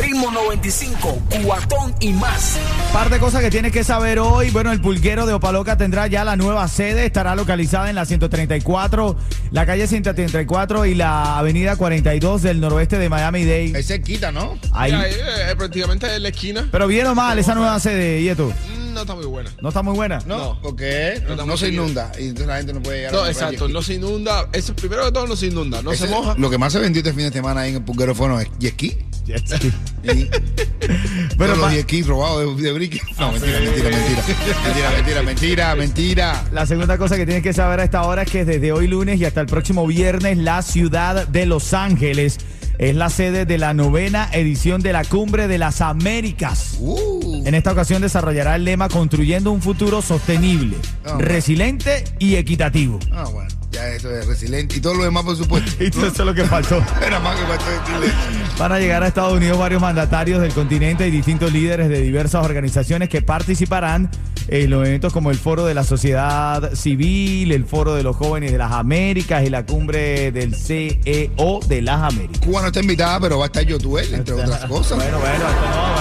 Ritmo 95, cuatón y más. Par de cosas que tienes que saber hoy. Bueno, el pulguero de Opaloca tendrá ya la nueva sede. Estará localizada en la 134, la calle 134 y la avenida 42 del noroeste de Miami-Dade. Es cerquita, ¿no? Ahí. Ya, eh, eh, prácticamente en la esquina. Pero bien o mal esa nueva sede, Yeto. Mm, No está muy buena. ¿No está muy buena? No, No. porque no, se inunda y entonces la gente no puede llegar. No, a exacto, no se inunda. Eso, primero de todo, no se inunda, no Ese- se moja. Lo que más se vendió este fin de semana ahí en el pulguero fueron jet ski. Jet ski. Y Pero los jet robados de, de Bricky. No, mentira, mentira, mentira. Mentira, mentira, mentira, mentira. La segunda cosa que tienes que saber a esta hora es que desde hoy lunes y hasta el próximo viernes la ciudad de Los Ángeles es la sede de la novena edición de la Cumbre de las Américas. Uh, En esta ocasión desarrollará el lema Construyendo un futuro sostenible, Ah, resiliente y equitativo. ah, bueno, ya eso es resiliente. Y todo lo demás, por supuesto. Y eso es lo que faltó. Era más que faltó decirle. Van a llegar a Estados Unidos varios mandatarios del continente y distintos líderes de diversas organizaciones que participarán en los eventos como el Foro de la Sociedad Civil, el Foro de los Jóvenes de las Américas y la cumbre del CEO de las Américas. Cuba no está invitada, pero va a estar Yotuel, entre otras cosas. Bueno, bueno,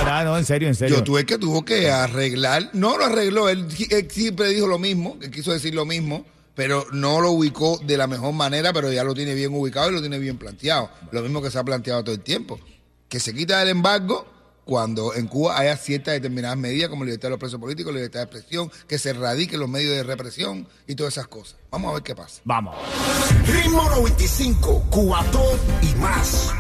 no. No, en serio, en serio. Yotuel que tuvo que arreglar, no lo arregló, él, él siempre dijo lo mismo, que quiso decir lo mismo, pero no lo ubicó de la mejor manera, pero ya lo tiene bien ubicado y lo tiene bien planteado. Lo mismo que se ha planteado todo el tiempo. Que se quita el embargo cuando en Cuba haya ciertas determinadas medidas como libertad de los presos políticos, libertad de expresión, que se erradiquen los medios de represión y todas esas cosas. Vamos a ver qué pasa. Vamos. Ritmo 95, cuatón y más.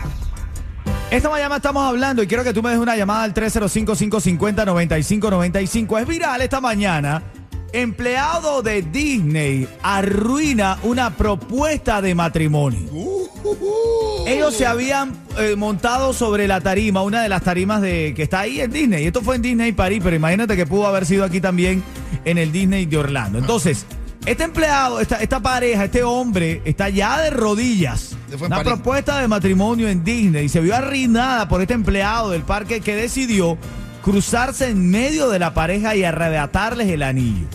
Esta mañana estamos hablando y quiero que tú me des una llamada al 305-550-9595. Es viral esta mañana. Empleado de Disney arruina una propuesta de matrimonio. Ellos se habían eh, montado sobre la tarima, una de las tarimas de que está ahí en Disney. Esto fue en Disney París, pero imagínate que pudo haber sido aquí también en el Disney de Orlando. Entonces, este empleado, esta, esta pareja, este hombre está ya de rodillas. Una propuesta de matrimonio en Disney y se vio arruinada por este empleado del parque que decidió cruzarse en medio de la pareja y arrebatarles el anillo.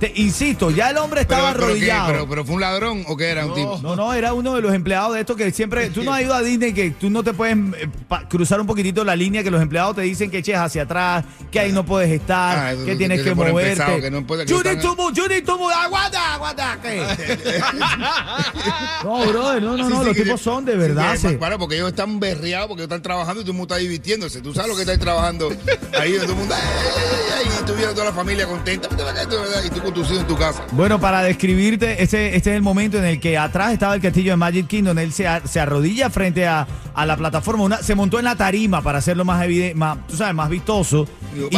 Te insisto, ya el hombre estaba pero, pero, ¿qué? arrodillado. pero, pero fue un ladrón o qué era un tipo? No, no, era uno de los empleados de estos que siempre. Tú no has ido a Disney que tú no te puedes eh, pa- cruzar un poquitito la línea que los empleados te dicen que eches hacia atrás, que ahí no puedes estar, Ah, eso que que tienes que ponen moverte. pesados, que no puede- que you están- need to move, you need to move. Aguanta, aguanta. no, brother, no, no, Sí, no. sí, los que- tipos son de sí, verdad. que- se- Claro, porque ellos están berreados, porque ellos están trabajando y todo el mundo está divirtiéndose. Tú sabes lo que estás trabajando ahí, todo el mundo, ay, ay, ay, ay, y tú viendo toda la familia contenta, y tú con tus en tu casa. Bueno, para describirte, este, este es el momento en el que atrás estaba el castillo de Magic Kingdom. Él se, se arrodilla frente a, a la plataforma, una- se montó en la tarima para hacerlo más evidente, más, tú sabes, más vistoso. Digo,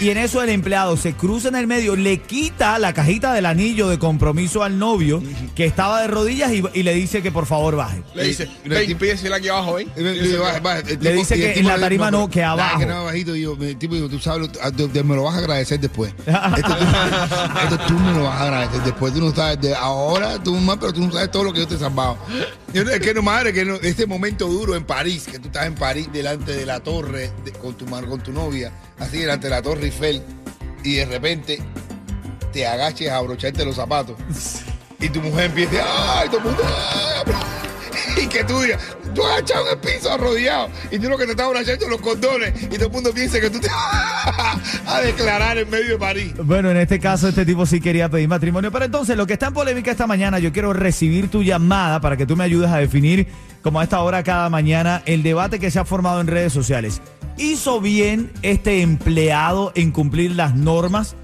Y, en eso el empleado se cruza en el medio, le quita la cajita del anillo de compromiso al novio que estaba de rodillas y, y le dice que por favor baje. Le dice, el tipo- aquí abajo, el Le dice que en la tarima no, que abajo. que no, bajito. Y yo, el tipo digo, tú sabes, lo- te- te- me lo vas a agradecer después. Esto tú, esto tú me lo vas a agradecer después. Tú no sabes, de ahora tú más, pero tú no sabes todo lo que yo te he salvado. Es que no, madre, que no, este momento duro en París, que tú estás en París delante de la torre de- con, tu, con tu novia, así delante de la torre Eiffel, y de repente te agaches a abrocharte los zapatos. Y tu mujer empieza, ¡ay! Todo el mundo, ¡ay! Y que tú digas, tú has echado en el piso arrodillado. Y tú lo que te estás abrochando los condones. Y todo el mundo piensa que tú te vas a declarar en medio de París. Bueno, en este caso este tipo sí quería pedir matrimonio, pero entonces lo que está en polémica esta mañana, yo quiero recibir tu llamada para que tú me ayudes a definir, como a esta hora cada mañana, el debate que se ha formado en redes sociales. ¿Hizo bien este empleado en cumplir las normas?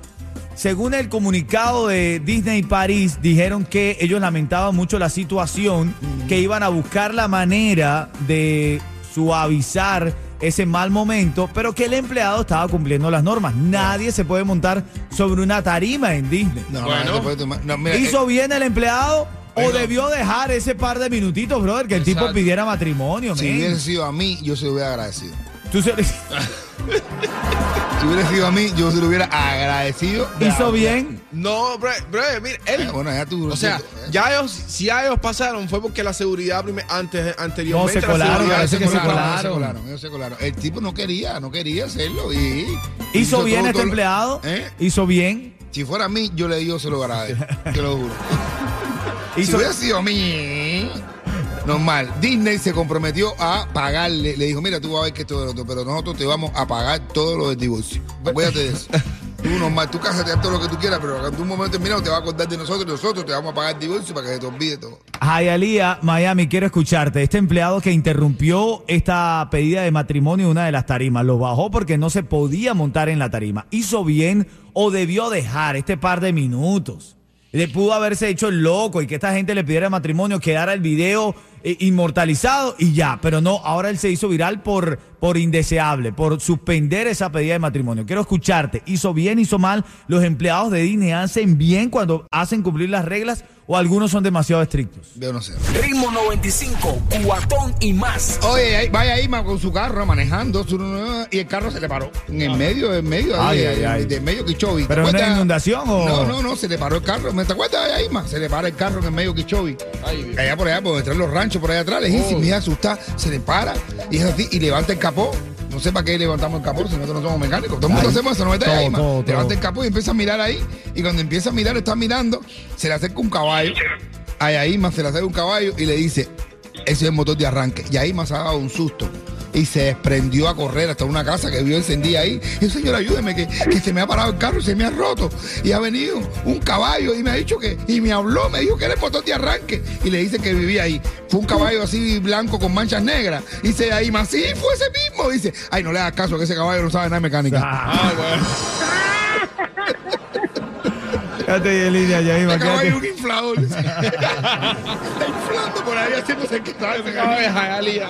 Según el comunicado de Disney París, dijeron que ellos lamentaban mucho la situación, que iban a buscar la manera de suavizar ese mal momento, pero que el empleado estaba cumpliendo las normas. Nadie se puede montar sobre una tarima en Disney. No, Bueno. no, mira, ¿Hizo eh, bien el empleado o debió dejar ese par de minutitos, brother, que el tipo pidiera matrimonio? si hubiese sido a mí, yo se lo hubiera agradecido. Tú se- Si hubiera sido a mí, yo se lo hubiera agradecido. de hizo la- bien. No, bro, bro, mira, él. Eh, bueno, ya tú. O sea, tú- ya ellos, si ya ellos pasaron fue porque la seguridad prime- antes, anteriormente. No, se la colaron, parece que se colaron. colaron, ellos se colaron. El tipo no quería, no quería hacerlo y Hizo bien todo- este todo empleado. ¿Eh? Hizo bien. Si fuera a mí, yo le digo se lo agradezco, te lo juro. Si Hizo, hubiera sido a mí, normal. Disney se comprometió a pagarle. Le dijo, mira, tú vas a ver que esto es otro, pero nosotros te vamos a pagar todo lo del divorcio. Acuérdate de eso. Tú normal, tú cásate haz todo lo que tú quieras, pero en un momento determinado te vas a acordar de nosotros y nosotros te vamos a pagar el divorcio para que se te olvide todo. Hialeah, Miami, quiero escucharte. Este empleado que interrumpió esta pedida de matrimonio en una de las tarimas, lo bajó porque no se podía montar en la tarima. ¿Hizo bien o debió dejar este par de minutos? Le pudo haberse hecho el loco y que esta gente le pidiera matrimonio, quedara el video eh, inmortalizado y ya. Pero no, ahora él se hizo viral por, por indeseable, por suspender esa pedida de matrimonio. Quiero escucharte. ¿Hizo bien, hizo mal? ¿Los empleados de Disney hacen bien cuando hacen cumplir las reglas o algunos son demasiado estrictos? Yo no sé. Ritmo 95, cuatón y más. Oye, ahí- vaya Irma con su carro manejando su- y el carro se le paró en el medio, en medio, Ay, ahí, ay, de- ay. de medio Quichobi. ¿Te ¿Pero una inundación o...? No, no, no, se le paró el carro. ¿Me te acuerdas de Irma? Se le para el carro en el medio Quichobi. Ay. Allá por allá, por detrás de los ranchos, por allá atrás, lejísimo, Oh. y asustada, se le para y es así, y levanta el capó. No sé para qué levantamos el capó si nosotros no somos mecánicos. Todo el mundo hacemos eso, no Irma. todo, Levanta el capó y empieza a mirar ahí. Y cuando empieza a mirar, está mirando, se le acerca un caballo. A Yaima se le acerca un caballo y le dice, ese es el motor de arranque. Yaima se ha dado un susto. Y se desprendió a correr hasta una casa que vio encendida ahí. Y el señor, ayúdeme, que, que se me ha parado el carro y se me ha roto. Y ha venido un caballo y me ha dicho que, y me habló, me dijo que era el motor de arranque. Y le dice que vivía ahí. Fue un caballo así blanco con manchas negras. Y dice Yaima, sí, fue ese mismo. Dice, ay, no le hagas caso, que ese caballo no sabe nada de mecánica. Ah, bueno. Quédate ahí en línea, Yaima, Ese caballo es quédate. un inflador. Está inflando por ahí haciéndose que ay.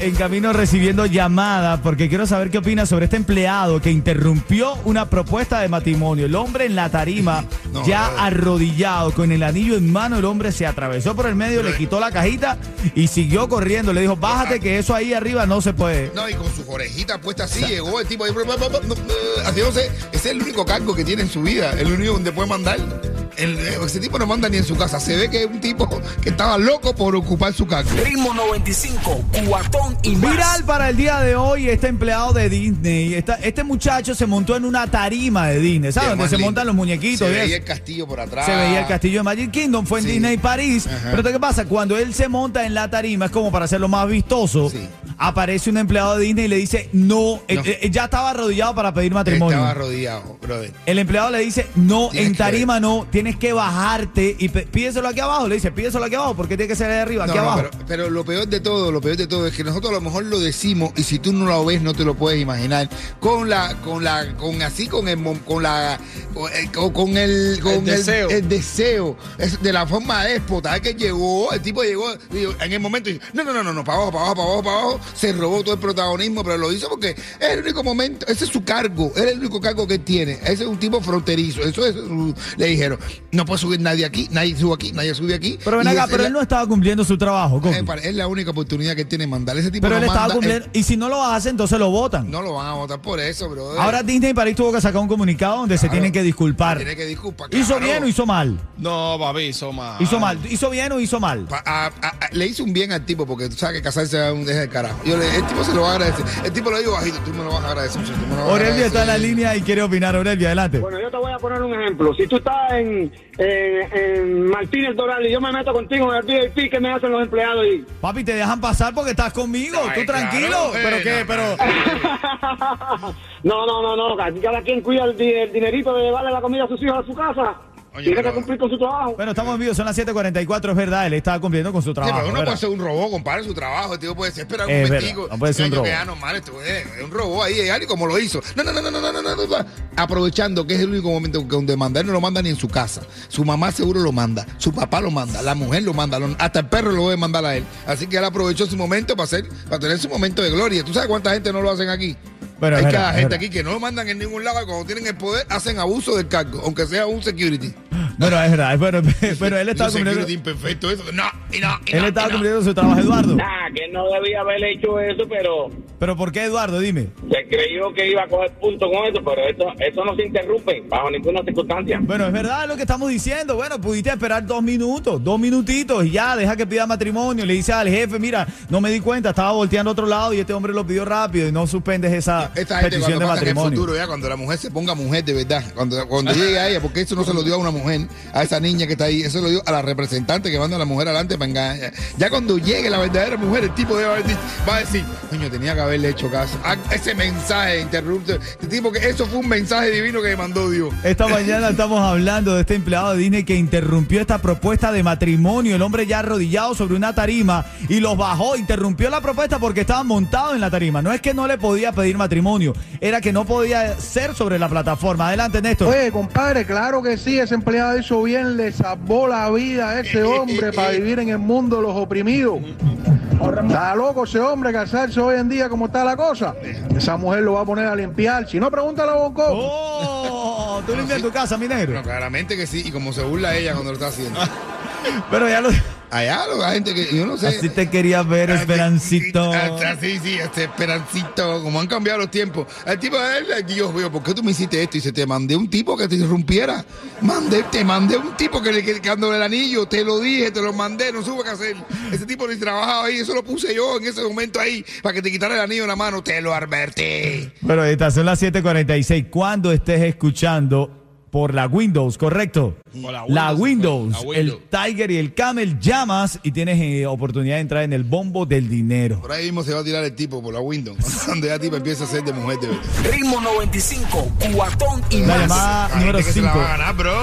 En camino recibiendo llamada porque quiero saber qué opina sobre este empleado que interrumpió una propuesta de matrimonio. El hombre en la tarima, No, ya no. arrodillado, con el anillo en mano, el hombre se atravesó por el medio, le quitó la cajita y siguió corriendo. Le dijo, bájate que eso ahí arriba no se puede. No, y con sus orejitas puestas así, llegó el tipo ahí, haciéndose, ese es el único cargo que tiene en su vida, el único donde puede mandar. El- ese tipo no manda ni en su casa. Se ve que es un tipo que estaba loco por ocupar su cargo. Ritmo 95, cuatón y más. Viral para el día de hoy, este empleado de Disney. Esta- este muchacho se montó en una tarima de Disney, ¿sabes? Donde se lindo. montan los muñequitos. Se veía el castillo por atrás. Se veía el castillo de Magic Kingdom, fue en Sí. Disney París. Ajá. Pero ¿qué pasa? Cuando él se monta en la tarima, es como para hacerlo más vistoso. Sí. Aparece un empleado de Disney y le dice, no, él- él ya estaba arrodillado para pedir matrimonio. Estaba arrodillado, brother. El empleado le dice, no, Tienes en que tarima no, tienes que bajarte y pídeselo aquí abajo. Le dice, pídeselo aquí abajo, porque tiene que ser ahí arriba, No, aquí no, abajo. pero, pero lo peor de todo, lo peor de todo es que nosotros a lo mejor lo decimos y si tú no lo ves no te lo puedes imaginar. Con la, con la, con así, con el, con la, con el, con- el, con El deseo. el deseo, es de la forma déspota, es que llegó, el tipo llegó en el momento y dice, no, no, no, no, no, para abajo, para abajo, para abajo, para abajo, se robó todo el protagonismo, pero lo hizo porque es el único momento, ese es su cargo, es el único cargo que tiene, ese es un tipo fronterizo, eso es, le dijeron, no puede subir nadie aquí, nadie sube aquí, nadie sube aquí. Pero ven acá, pero él la- no estaba cumpliendo su trabajo, eh, es la única oportunidad que tiene mandar. Ese tipo Pero no él estaba cumpliendo. él- Y si no lo hace, entonces lo votan. no lo van a votar por eso, bro. Ahora Disney París tuvo que sacar un comunicado donde se tienen que disculpar. tiene que disculpar. ¿Hizo bien o hizo mal? No, papi, hizo mal. Hizo mal. ¿Hizo bien o hizo mal? Pa- a- a- a- le hizo un bien al tipo porque tú sabes que casarse es un deje de carajo. Yo le- el tipo se lo va a agradecer. El tipo lo digo bajito, tú me lo vas a agradecer. Aurelio está en la línea y quiere opinar. Aurelio, adelante. Bueno, yo te voy a poner un ejemplo. Si tú estás en, en, en Martínez Doral y yo me meto contigo en el VIP, ¿qué me hacen los empleados ahí? Papi, te dejan pasar porque estás conmigo. Ay, Tú tranquilo. claro, ¿Pero eh, qué? no, Pero... no, no, no, no. Cada quien cuida el dinerito de llevarle la comida a sus hijos a su casa. Tiene que cumplir con su trabajo. Bueno, estamos en vivo, son las 7.44, es verdad, él estaba cumpliendo con su trabajo. Pero uno puede ser un robot, compadre, su trabajo, el tío puede ser, espera un es no puede ser este un robot. Ahí, como lo hizo. No, no, no, no, no, no, no, no, Aprovechando que es el único momento que donde mandar no lo manda ni en su casa. Su mamá seguro lo manda, su papá lo manda, la mujer lo manda, hasta el perro lo debe mandar a él. Así que él aprovechó su momento para, hacer, para tener su momento de gloria. ¿Tú sabes cuánta gente no lo hacen aquí? Bueno, Hay cada gente aquí que no lo mandan en ningún lado y cuando tienen el poder hacen abuso del cargo, aunque sea un security. Bueno, es verdad. Bueno, pero él estaba cumpliendo, es imperfecto eso. No, y no, y él no, estaba y no. cumpliendo su trabajo, Eduardo. Nah, que no debía haber hecho eso, pero Pero ¿por qué, Eduardo? Dime. se creyó que iba a coger punto con eso, pero esto, eso no se interrumpe bajo ninguna circunstancia. Bueno, es verdad lo que estamos diciendo. Bueno, pudiste esperar dos minutos, dos minutitos y ya, deja que pida matrimonio. Le dice al jefe, mira, no me di cuenta, estaba volteando a otro lado y este hombre lo pidió rápido y no suspendes esa Esta gente petición cuando de en el matrimonio. futuro, ya cuando la mujer se ponga mujer de verdad, cuando, cuando llegue a ella, porque eso no se lo dio a una mujer, a esa niña que está ahí, eso lo dio a la representante que manda a la mujer adelante para engañar. Ya cuando llegue la verdadera mujer, el tipo debe haber dicho- va a decir, coño, tenía que haberle hecho caso. Ah, ese mensaje interrupto, este tipo que eso fue un mensaje divino que me mandó Dios. Esta mañana estamos hablando de este empleado de Disney que interrumpió esta propuesta de matrimonio. El hombre ya arrodillado sobre una tarima y los bajó, interrumpió la propuesta porque estaban montados en la tarima. No es que no le podía pedir matrimonio, era que no podía ser sobre la plataforma. Adelante, Néstor. Oye, compadre, claro que sí, ese empleado hizo bien, le salvó la vida a ese hombre para vivir en el mundo de los oprimidos. Está loco ese hombre casarse hoy en día como está la cosa. Esa mujer lo va a poner a limpiar. Si no, pregúntale a Bonco. ¡Oh! Tú limpias tu casa, mi No, negro. claramente que sí, y como se burla ella cuando lo está haciendo. Pero ya lo. Allá la gente que, yo no sé. Así te quería ver, Esperancito. Ah, Sí, sí, este Esperancito, como han cambiado los tiempos. El tipo, él, Dios mío, ¿por qué tú me hiciste esto? Y se te mandé un tipo que te irrumpiera. Mandé, te mandé un tipo que le que, que ando el anillo, te lo dije, te lo mandé, no supe qué hacer. Ese tipo ni trabajaba ahí, eso lo puse yo en ese momento ahí, para que te quitara el anillo de la mano, te lo advertí. Bueno, estas son las 7:46. Cuando estés escuchando por la Windows, ¿correcto? La La Windows, la el Tiger y el Camel llamas y tienes eh, oportunidad de entrar en el bombo del dinero. Por ahí mismo se va a tirar el tipo por la Windows, cuando ya tipo empieza a ser de mujer de. Ritmo 95, cuatón y La más. llamada número gente que se la 5. va a ganar, bro.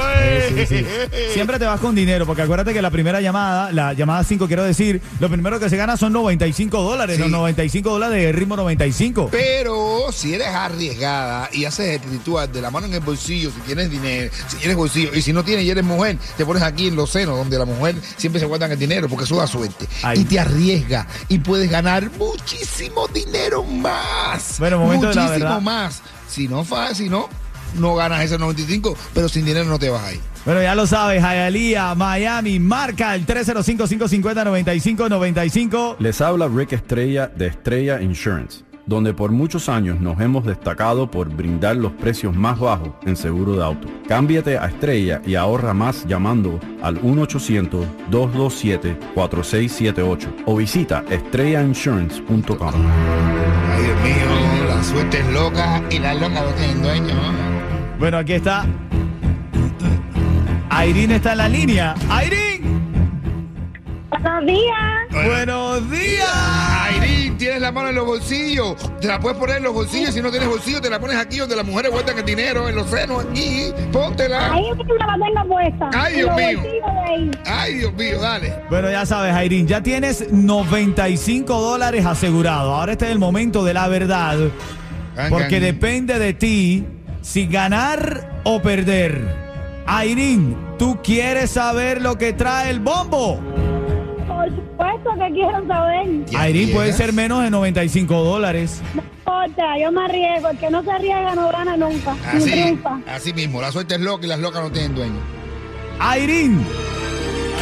Sí, sí. Siempre te vas con dinero, porque acuérdate que la primera llamada, la llamada 5, quiero decir, lo primero que se gana son 95 dólares, Sí. los 95 dólares de ritmo 95. Pero si eres arriesgada y haces el ritual de la mano en el bolsillo, si tienes dinero, si tienes bolsillo, y si no tienes y eres mujer, te pones aquí en los senos, donde la mujer siempre se guardan el dinero, porque eso da suerte. Y te arriesga y puedes ganar muchísimo dinero más. Bueno, momento de la muchísimo verdad. más. Si no, si no, no ganas esos 95, pero sin dinero no te vas ahí. Bueno, ya lo sabes, Hialeah, Miami, marca el 305-550-9595. Les habla Rick Estrella de Estrella Insurance, donde por muchos años nos hemos destacado por brindar los precios más bajos en seguro de auto. Cámbiate a Estrella y ahorra más llamando al 1-800-227-4678 o visita estrellainsurance.com. Ay, Dios mío, la suerte es loca y las locas no tienen dueño. Bueno, aquí está. Irene está en la línea. Irene, Buenos días. buenos días. Airín, tienes la mano en los bolsillos. Te la puedes poner en los bolsillos. Si no tienes bolsillos, te la pones aquí donde las mujeres guardan el dinero, en los senos, aquí. Póntela. Ahí mismo la tengo puesta. Ay, En Dios mío. Ay, Dios mío, dale. Bueno, ya sabes, Irene, ya tienes 95 dólares asegurados. Ahora este es el momento de la verdad. Gan, Porque gan. depende de ti si ganar o perder. Irene, ¿tú quieres saber lo que trae el bombo? Por supuesto que quiero saber. ¿Ya Irene puede ser menos de 95 dólares. No importa, yo me arriesgo. El que no se arriesga no gana nunca. Ni Así, triunfa. así mismo. La suerte es loca y las locas no tienen dueño. Irene,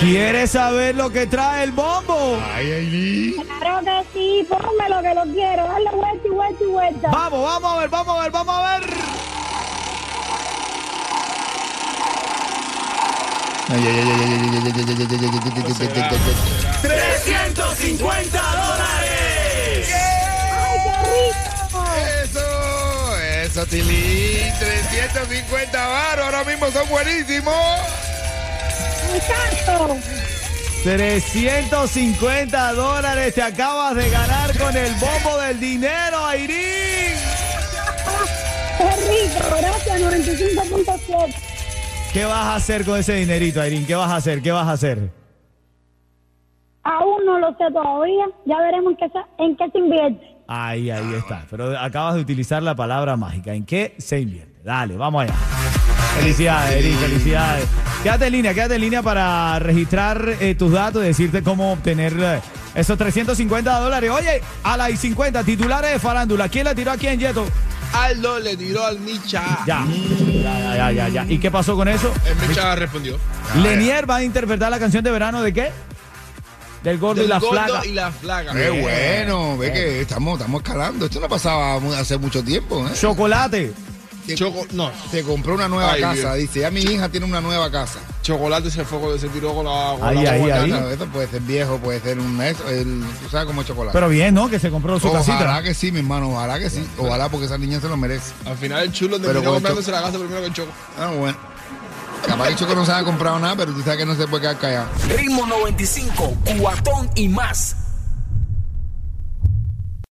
¿quieres saber lo que trae el bombo? Ay, Airín. Claro que sí, ponme lo que lo quiero. Dale vuelta y vuelta y vuelta. Vamos, vamos a ver, vamos a ver, vamos a ver. Ay, ay, ay, ay, ay, ay, ay, ay, ay, ay, ay, ay, ay, ay, ay, ay. 350 dólares. ¡Ay, qué rico! Eso, eso, Tilín. 350 baros, ahora mismo son buenísimos. ¡Muchacho! 350 dólares te acabas de ganar con el bombo del dinero, Irene. ¡Qué rico! Gracias, 95.7. ¿Qué vas a hacer con ese dinerito, Irene? ¿Qué vas a hacer? ¿Qué vas a hacer? Aún no lo sé todavía. Ya veremos en qué se, en qué se invierte. Ahí, ahí está. Pero acabas de utilizar la palabra mágica. ¿En qué se invierte? Dale, vamos allá. Felicidades, Irene, felicidades. Quédate en línea, quédate en línea para registrar eh, tus datos y decirte cómo obtener eh, esos 350 dólares. Oye, a las 50 titulares de farándula. ¿Quién le tiró a quién, Yeto? Aldo le tiró al Micha. Ya. Ya, ya, ya, ya. ¿Y qué pasó con eso? El Micha respondió. Lenier va a interpretar la canción de verano de qué? Del gordo Del y la gordo flaca. y la flaca. Qué bueno, ve que estamos, estamos escalando. Esto no pasaba hace mucho tiempo, ¿eh? Chocolate. Te, Choco, no, te compró una nueva Ay, casa, Dios. dice. Ya mi hija tiene una nueva casa. chocolate se fue con- se tiró con la. Con Ahí, la ahí, ahí. Esto puede ser viejo, puede ser un eso, el, tú sabes cómo es chocolate. Pero bien, ¿no? Que se compró su ojalá casita. que sí, mi hermano, ojalá que sí. Ojalá porque esa niña se lo merece. Al final el chulo terminó comprándose la casa primero que el Choco. Ah, bueno. Capaz que no se ha comprado nada, pero tú sabes que no se puede quedar callado. Ritmo 95, cuatón y más.